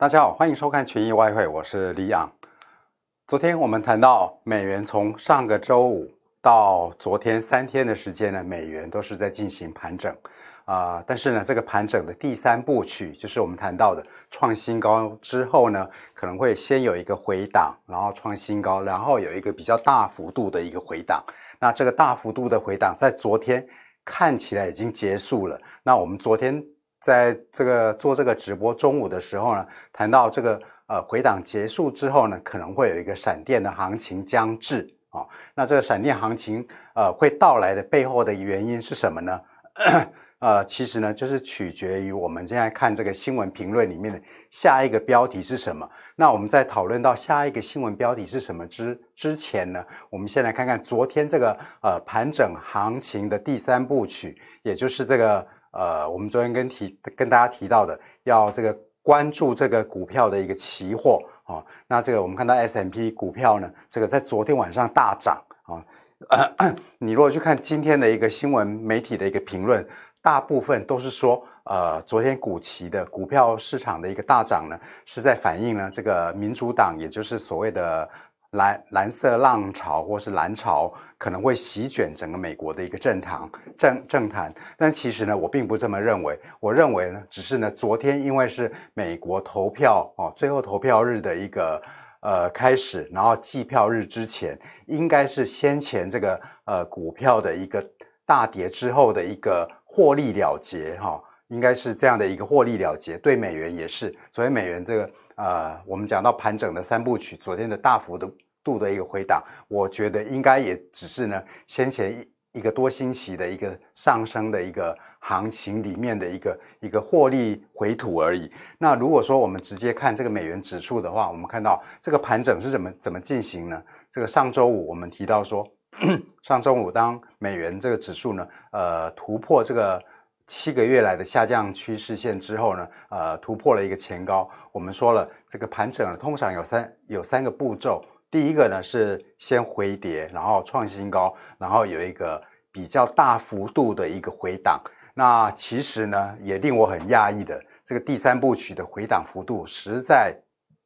大家好，欢迎收看群益外汇，我是李昂。昨天我们谈到美元从上个周五到昨天三天的时间呢，美元都是在进行盘整啊、呃。但是呢，这个盘整的第三部曲，就是我们谈到的创新高之后呢，可能会先有一个回档，然后创新高，然后有一个比较大幅度的一个回档。那这个大幅度的回档，在昨天看起来已经结束了。那我们昨天在这个做这个直播中午的时候呢，谈到这个。呃，回档结束之后呢，可能会有一个闪电的行情将至啊、那这个闪电行情呃会到来的背后的原因是什么呢？呃，其实呢，就是取决于我们现在看这个新闻评论里面的下一个标题是什么。那我们在讨论到下一个新闻标题是什么之之前呢，我们先来看看昨天这个呃盘整行情的第三部曲，也就是这个呃我们昨天跟提跟大家提到的要这个。关注这个股票的一个期货啊，那这个我们看到 S M P 股票呢，这个在昨天晚上大涨啊。你如果去看今天的一个新闻媒体的一个评论，大部分都是说，呃，昨天股期的股票市场的一个大涨呢，是在反映呢这个民主党，也就是所谓的。蓝蓝色浪潮或是蓝潮可能会席卷整个美国的一个政坛政政坛，但其实呢，我并不这么认为。我认为呢，只是呢，昨天因为是美国投票哦，最后投票日的一个呃开始，然后计票日之前，应该是先前这个呃股票的一个大跌之后的一个获利了结哈、哦，应该是这样的一个获利了结，对美元也是。所以美元这个。呃，我们讲到盘整的三部曲，昨天的大幅的度的一个回档，我觉得应该也只是呢先前一一个多星期的一个上升的一个行情里面的一个一个获利回吐而已。那如果说我们直接看这个美元指数的话，我们看到这个盘整是怎么怎么进行呢？这个上周五我们提到说，上周五当美元这个指数呢，呃，突破这个。七个月来的下降趋势线之后呢，呃，突破了一个前高。我们说了，这个盘整，通常有三有三个步骤。第一个呢是先回跌，然后创新高，然后有一个比较大幅度的一个回档。那其实呢，也令我很讶异的，这个第三部曲的回档幅度实在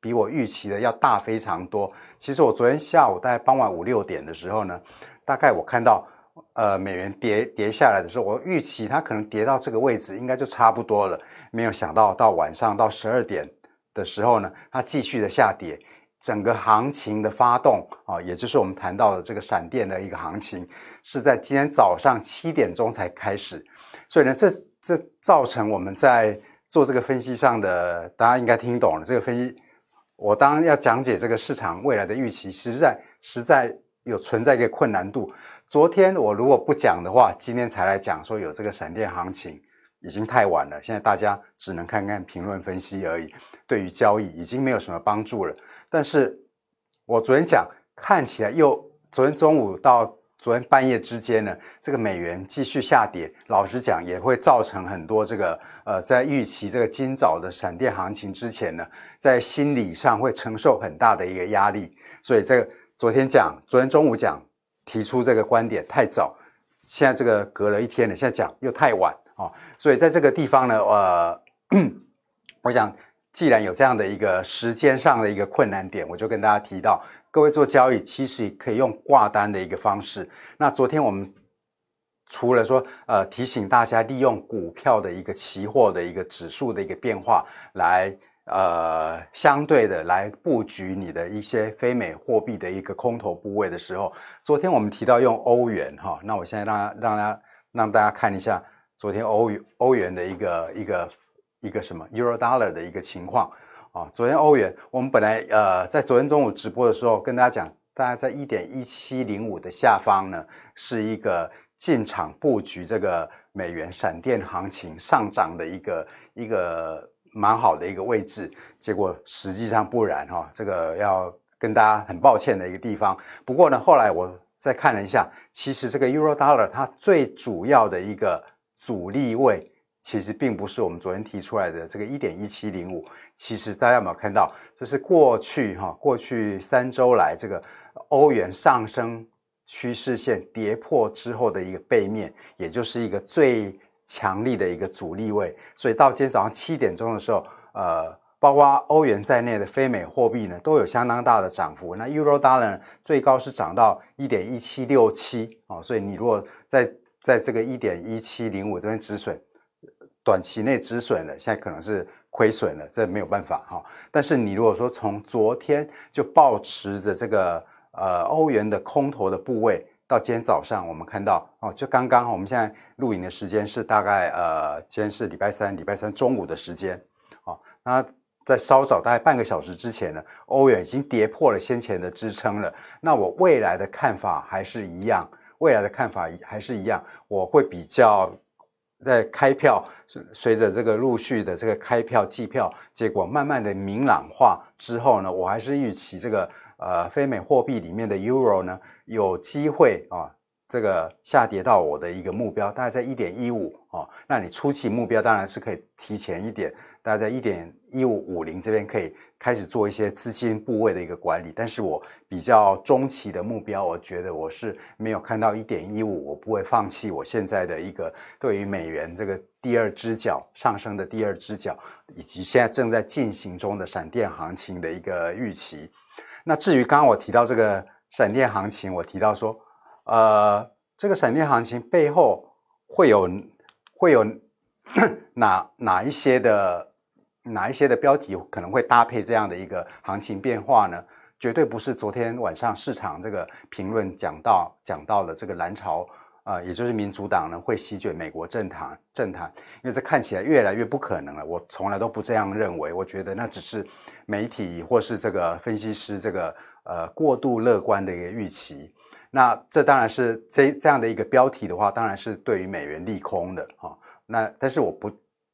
比我预期的要大非常多。其实我昨天下午大概傍晚五六点的时候呢，大概我看到。呃，美元跌跌下来的时候，我预期它可能跌到这个位置，应该就差不多了。没有想到到晚上到十二点的时候呢，它继续的下跌，整个行情的发动啊，也就是我们谈到的这个闪电的一个行情，是在今天早上七点钟才开始。所以呢，这这造成我们在做这个分析上的，大家应该听懂了。这个分析，我当然要讲解这个市场未来的预期，实在实在有存在一个困难度。昨天我如果不讲的话，今天才来讲说有这个闪电行情，已经太晚了。现在大家只能看看评论分析而已，对于交易已经没有什么帮助了。但是我昨天讲，看起来又昨天中午到昨天半夜之间呢，这个美元继续下跌。老实讲，也会造成很多这个呃，在预期这个今早的闪电行情之前呢，在心理上会承受很大的一个压力。所以这个昨天讲，昨天中午讲。提出这个观点太早，现在这个隔了一天了，现在讲又太晚啊、所以在这个地方呢，呃，我想既然有这样的一个时间上的一个困难点，我就跟大家提到，各位做交易其实可以用挂单的一个方式。那昨天我们除了说呃提醒大家利用股票的一个期货的一个指数的一个变化来。呃，相对的来布局你的一些非美货币的一个空头部位的时候，昨天我们提到用欧元哈，那我现在让让大家让大家看一下昨天欧元欧元的一个一个一个什么 Euro Dollar 的一个情况啊。昨天欧元，我们本来呃在昨天中午直播的时候跟大家讲，大概在一点一七零五的下方呢，是一个进场布局这个美元闪电行情上涨的一个一个。蛮好的一个位置，结果实际上不然哈，这个要跟大家很抱歉的一个地方。不过呢，后来我再看了一下，其实这个 Euro Dollar 它最主要的一个阻力位，其实并不是我们昨天提出来的这个一点一七零五。其实大家有没有看到，这是过去哈过去三周来这个欧元上升趋势线跌破之后的一个背面，也就是一个最。强力的一个阻力位，所以到今天早上七点钟的时候，呃，包括欧元在内的非美货币呢，都有相当大的涨幅。那 Euro Dollar 最高是涨到一点一七六七哦，所以你如果在在这个一点一七零五这边止损，短期内止损了，现在可能是亏损了，这没有办法哈。但是你如果说从昨天就保持着这个呃欧元的空头的部位。到今天早上，我们看到哦，就刚刚我们现在录影的时间是大概呃，今天是礼拜三，礼拜三中午的时间，哦，那在稍早大概半个小时之前呢，欧元已经跌破了先前的支撑了。那我未来的看法还是一样，未来的看法还是一样，我会比较在开票，随着这个陆续的这个开票计票结果慢慢的明朗化之后呢，我还是预期这个。呃，非美货币里面的 Euro 呢，有机会啊，这个下跌到我的一个目标，大概在一点一五啊。那你初期目标当然是可以提前一点，大概在一点一五五零这边可以开始做一些资金部位的一个管理。但是我比较中期的目标，我觉得我是没有看到一点一五，我不会放弃我现在的一个对于美元这个第二只脚上升的第二只脚，以及现在正在进行中的闪电行情的一个预期。那至于刚刚我提到这个闪电行情，我提到说，呃，这个闪电行情背后会有会有哪哪一些的哪一些的标题可能会搭配这样的一个行情变化呢？绝对不是昨天晚上市场这个评论讲到讲到了这个蓝潮。啊、也就是民主党呢会席卷美国政坛政坛，因为这看起来越来越不可能了。我从来都不这样认为，我觉得那只是媒体或是这个分析师这个呃过度乐观的一个预期。那这当然是这这样的一个标题的话，当然是对于美元利空的哈、那但是我不，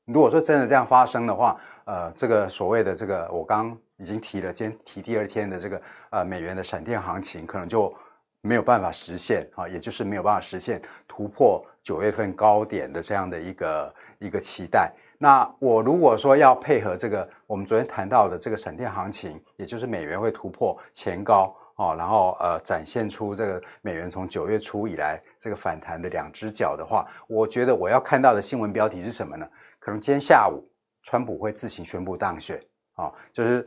如果说真的这样发生的话，呃，这个所谓的这个我刚已经提了，今天提第二天的这个呃美元的闪电行情，可能就。没有办法实现啊，也就是没有办法实现突破九月份高点的这样的一个一个期待。那我如果说要配合这个我们昨天谈到的这个闪电行情，也就是美元会突破前高啊，然后呃展现出这个美元从九月初以来这个反弹的两只脚的话，我觉得我要看到的新闻标题是什么呢？可能今天下午川普会自行宣布当选啊，就是。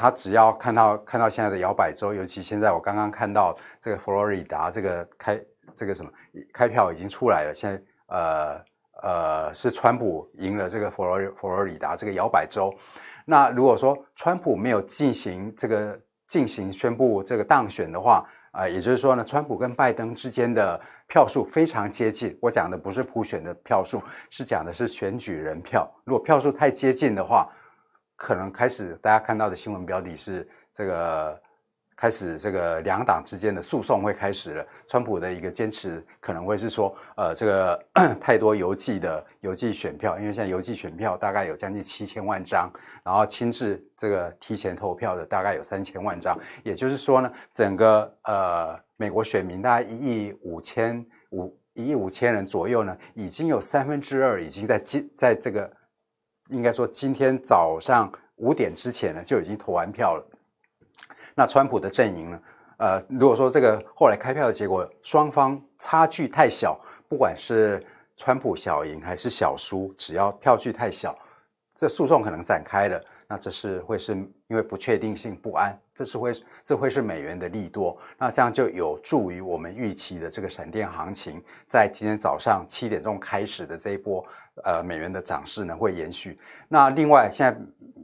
他只要看到看到现在的摇摆州，尤其现在我刚刚看到这个佛罗里达这个开这个什么开票已经出来了，现在呃呃是川普赢了这个佛罗佛罗里达这个摇摆州。那如果说川普没有进行这个进行宣布这个当选的话，啊、也就是说呢，川普跟拜登之间的票数非常接近。我讲的不是普选的票数，是讲的是选举人票。如果票数太接近的话，可能开始，大家看到的新闻标题是这个开始，这个两党之间的诉讼会开始了。川普的一个坚持可能会是说，呃，这个 太多邮寄的邮寄选票，因为现在邮寄选票大概有将近七千万张，然后亲自这个提前投票的大概有三千万张，也就是说呢，整个呃美国选民大概一亿五千五一亿五千人左右呢，已经有三分之二已经在今在这个。应该说，今天早上五点之前呢，就已经投完票了。那川普的阵营呢？呃，如果说这个后来开票的结果双方差距太小，不管是川普小赢还是小输，只要票距太小，这诉讼可能展开了。那这是会是因为不确定性不安，这是会这会是美元的利多，那这样就有助于我们预期的这个闪电行情，在今天早上七点钟开始的这一波呃美元的涨势呢会延续。那另外现在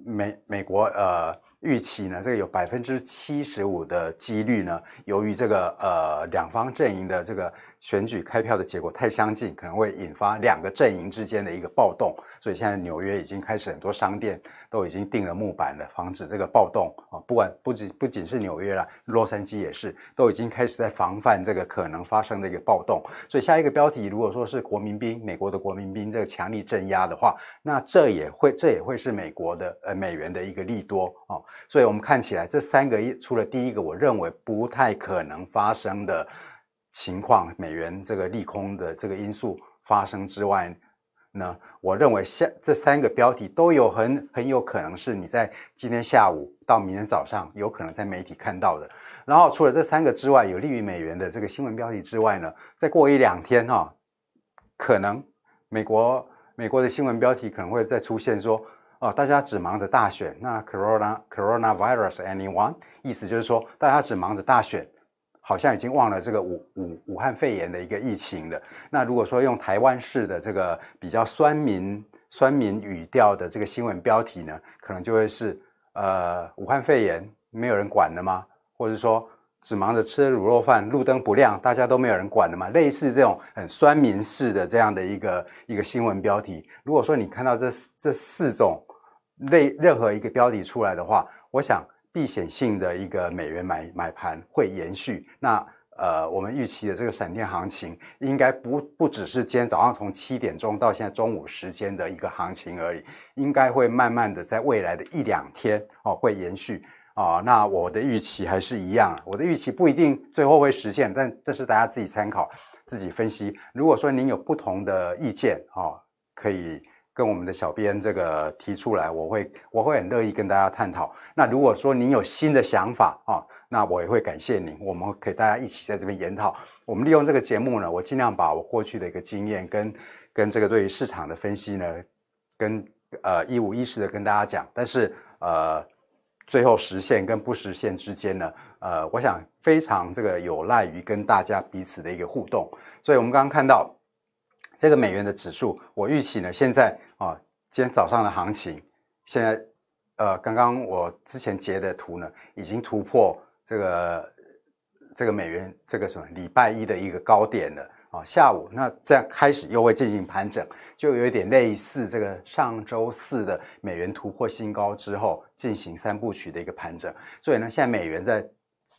美美国呃。预期呢，这个有百分之七十五的几率呢，由于这个呃两方阵营的这个选举开票的结果太相近，可能会引发两个阵营之间的一个暴动，所以现在纽约已经开始很多商店都已经钉了木板了，防止这个暴动啊。不管不仅不仅是纽约了，洛杉矶也是，都已经开始在防范这个可能发生的一个暴动。所以下一个标题如果说是国民兵，美国的国民兵这个强力镇压的话，那这也会这也会是美国的呃美元的一个利多啊。所以，我们看起来这三个一，除了第一个我认为不太可能发生的情况，美元这个利空的这个因素发生之外呢，我认为下这三个标题都有很很有可能是你在今天下午到明天早上有可能在媒体看到的。然后，除了这三个之外，有利于美元的这个新闻标题之外呢，再过一两天哈，可能美国美国的新闻标题可能会再出现说。哦，大家只忙着大选，那 corona coronavirus anyone，意思就是说大家只忙着大选，好像已经忘了这个武武武汉肺炎的一个疫情了。那如果说用台湾式的这个比较酸民酸民语调的这个新闻标题呢，可能就会是呃武汉肺炎没有人管了吗？或者说。只忙着吃卤肉饭，路灯不亮，大家都没有人管了吗？类似这种很酸民式的这样的一个一个新闻标题，如果说你看到这这四种类任何一个标题出来的话，我想避险性的一个美元买买盘会延续。那呃，我们预期的这个闪电行情，应该不不只是今天早上从七点钟到现在中午时间的一个行情而已，应该会慢慢的在未来的一两天哦会延续。啊、哦，那我的预期还是一样，我的预期不一定最后会实现，但但是大家自己参考，自己分析。如果说您有不同的意见，哦，可以跟我们的小编这个提出来，我会我会很乐意跟大家探讨。那如果说您有新的想法啊、那我也会感谢您，我们可以大家一起在这边研讨。我们利用这个节目呢，我尽量把我过去的一个经验跟跟这个对于市场的分析呢，跟呃一五一十的跟大家讲，但是呃。最后实现跟不实现之间呢，呃，我想非常这个有赖于跟大家彼此的一个互动。所以，我们刚刚看到这个美元的指数，我预期呢，现在啊，今天早上的行情，现在呃，刚刚我之前截的图呢，已经突破这个这个美元这个什么礼拜一的一个高点了啊。下午那这样开始又会进行盘整，就有一点类似这个上周四的美元突破新高之后进行三部曲的一个盘整。所以呢，现在美元在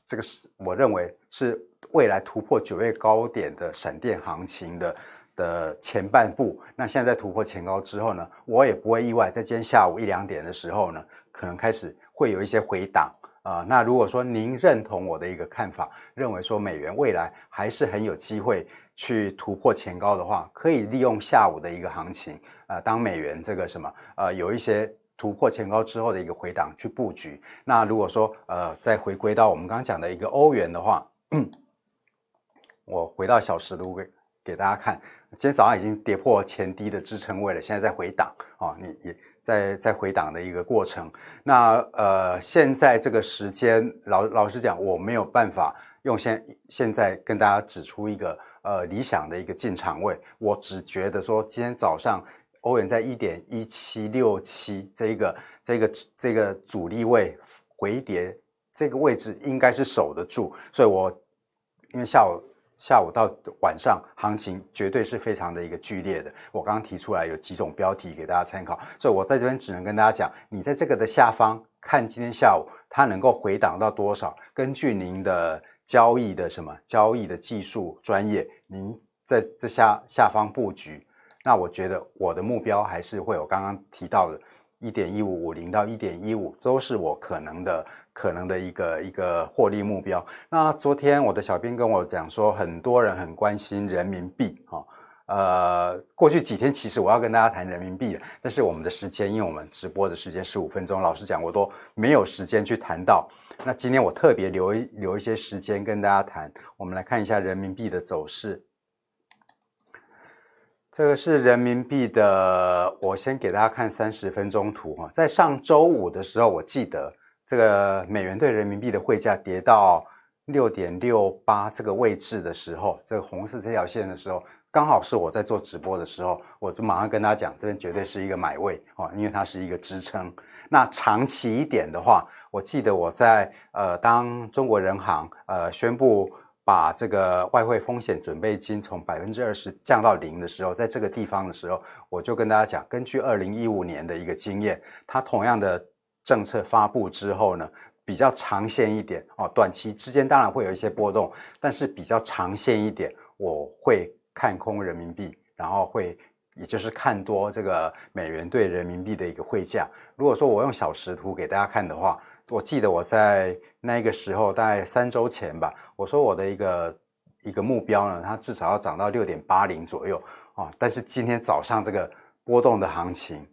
这个是我认为是未来突破九月高点的闪电行情的的前半部。那现在突破前高之后呢，我也不会意外，在今天下午一两点的时候呢，可能开始会有一些回档。啊、那如果说您认同我的一个看法，认为说美元未来还是很有机会去突破前高的话，可以利用下午的一个行情，啊、当美元这个什么，呃，有一些突破前高之后的一个回档去布局。那如果说呃，再回归到我们刚刚讲的一个欧元的话，我回到小时图给给大家看，今天早上已经跌破前低的支撑位了，现在在回档啊、你也。在在回档的一个过程，那呃，现在这个时间，老老实讲，我没有办法用现现在跟大家指出一个呃理想的一个进场位，我只觉得说，今天早上欧元在一点一七六七这一个这个这个阻力位回跌这个位置应该是守得住，所以我因为下午。下午到晚上，行情绝对是非常的一个剧烈的。我刚刚提出来有几种标题给大家参考，所以我在这边只能跟大家讲，你在这个的下方看今天下午它能够回档到多少，根据您的交易的什么交易的技术专业，您在这下下方布局。那我觉得我的目标还是会有刚刚提到的。一点一五五零到一点一五都是我可能的可能的一个一个获利目标。那昨天我的小编跟我讲说，很多人很关心人民币哈。呃，过去几天其实我要跟大家谈人民币的，但是我们的时间，因为我们直播的时间十五分钟，老实讲我都没有时间去谈到。那今天我特别留一留一些时间跟大家谈。我们来看一下人民币的走势。这个是人民币的，我先给大家看三十分钟图哈。在上周五的时候，我记得这个美元兑人民币的汇价跌到六点六八这个位置的时候，这个红色这条线的时候，刚好是我在做直播的时候，我就马上跟大家讲，这边绝对是一个买位啊，因为它是一个支撑。那长期一点的话，我记得我在呃，当中国人行呃宣布。把这个外汇风险准备金从百分之二十降到零的时候，在这个地方的时候，我就跟大家讲，根据二零一五年的一个经验，它同样的政策发布之后呢，比较长线一点哦，短期之间当然会有一些波动，但是比较长线一点，我会看空人民币，然后会也就是看多这个美元兑人民币的一个汇价。如果说我用小时图给大家看的话。我记得我在那个时候，大概三周前吧，我说我的一个一个目标呢，它至少要涨到六点八零左右啊。但是今天早上这个波动的行情，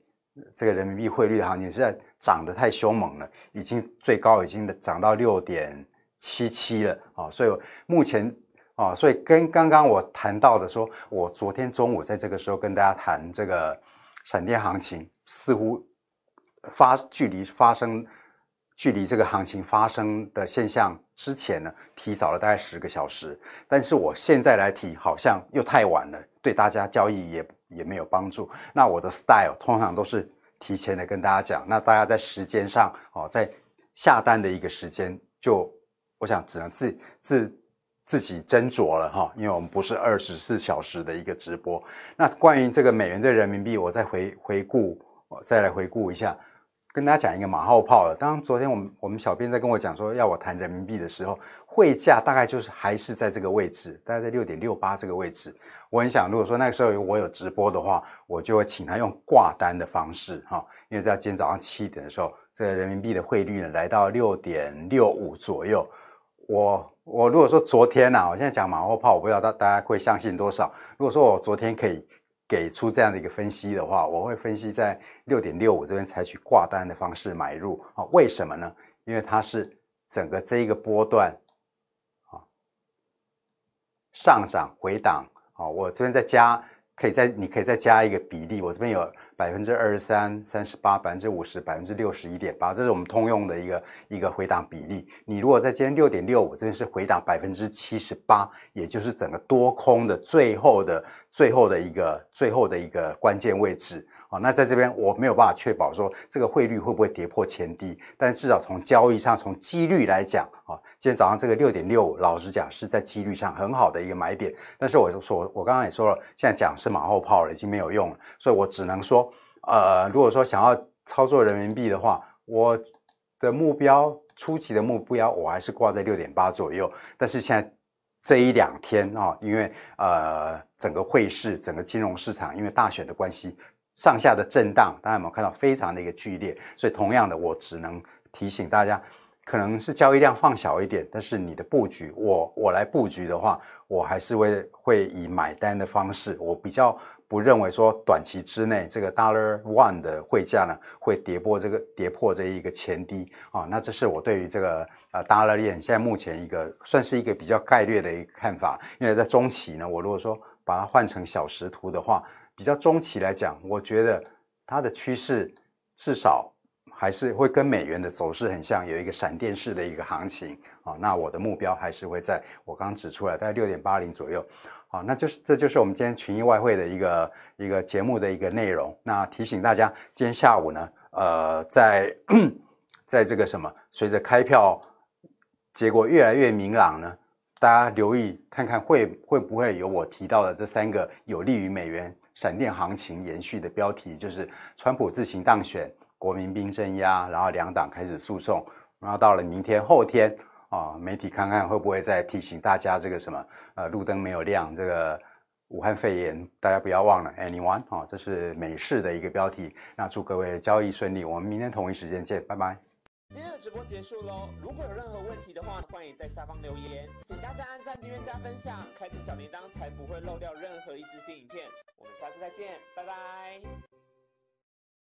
这个人民币汇率的行情实在涨得太凶猛了，已经最高已经涨到六点七七了啊。所以目前啊，所以跟刚刚我谈到的说，我昨天中午在这个时候跟大家谈这个闪电行情，似乎。发距离发生。距离这个行情发生的现象之前呢，提早了大概十个小时。但是我现在来提，好像又太晚了，对大家交易也也没有帮助。那我的 style 通常都是提前的跟大家讲，那大家在时间上哦，在下单的一个时间，就我想只能自自自己斟酌了哈，因为我们不是二十四小时的一个直播。那关于这个美元对人民币，我再回回顾，我再来回顾一下。跟大家讲一个马后炮了。当昨天我们我们小编在跟我讲说要我谈人民币的时候，汇价大概就是还是在这个位置，大概在六点六八这个位置。我很想，如果说那个时候我有直播的话，我就会请他用挂单的方式哈，因为在今天早上七点的时候，这个人民币的汇率呢来到六点六五左右。我我如果说昨天呐、啊，我现在讲马后炮，我不知道大大家会相信多少。如果说我昨天可以。给出这样的一个分析的话，我会分析在六点六五这边采取挂单的方式买入啊？为什么呢？因为它是整个这一个波段啊上涨回档啊，我这边再加，可以再你可以再加一个比例，我这边有。百分之二十三、三十八、百分之五十、百分之六十一点八，这是我们通用的一个一个回档比例。你如果在今天六点六五这边是回档百分之七十八，也就是整个多空的最后的最后的一个最后的一个关键位置。那在这边我没有办法确保说这个汇率会不会跌破前低，但至少从交易上，从几率来讲，啊，今天早上这个六点六，老实讲是在几率上很好的一个买点。但是我就说，我刚刚也说了，现在讲是马后炮了，已经没有用了，所以我只能说，呃，如果说想要操作人民币的话，我的目标初期的目标我还是挂在六点八左右。但是现在这一两天啊，因为呃整个汇市、整个金融市场因为大选的关系。上下的震荡，大家有没有看到非常的一个剧烈？所以同样的，我只能提醒大家，可能是交易量放小一点，但是你的布局，我我来布局的话，我还是会会以买单的方式。我比较不认为说短期之内这个 Dollar One 的汇价呢会跌破这个跌破这一个前低啊。那这是我对于这个呃 Dollar Yen 现在目前一个算是一个比较概略的一个看法。因为在中期呢，我如果说把它换成小时图的话。比较中期来讲，我觉得它的趋势至少还是会跟美元的走势很像，有一个闪电式的一个行情啊。那我的目标还是会在我刚刚指出来，大概六点八零左右。好，那就是这就是我们今天群益外汇的一个一个节目的一个内容。那提醒大家，今天下午呢，呃，在 在这个什么，随着开票结果越来越明朗呢，大家留意看看会会不会有我提到的这三个有利于美元。闪电行情延续的标题就是川普自行当选，国民兵镇压，然后两党开始诉讼，然后到了明天后天啊，媒体看看会不会再提醒大家这个什么呃路灯没有亮，这个武汉肺炎大家不要忘了，anyone 啊，这是美式的一个标题。那祝各位交易顺利，我们明天同一时间见，拜拜。今天的直播结束喽，如果有任何问题的话，欢迎在下方留言，请大家按赞、订阅、加分享，开启小铃铛，才不会漏掉任何一支新影片。我们下次再见，拜拜。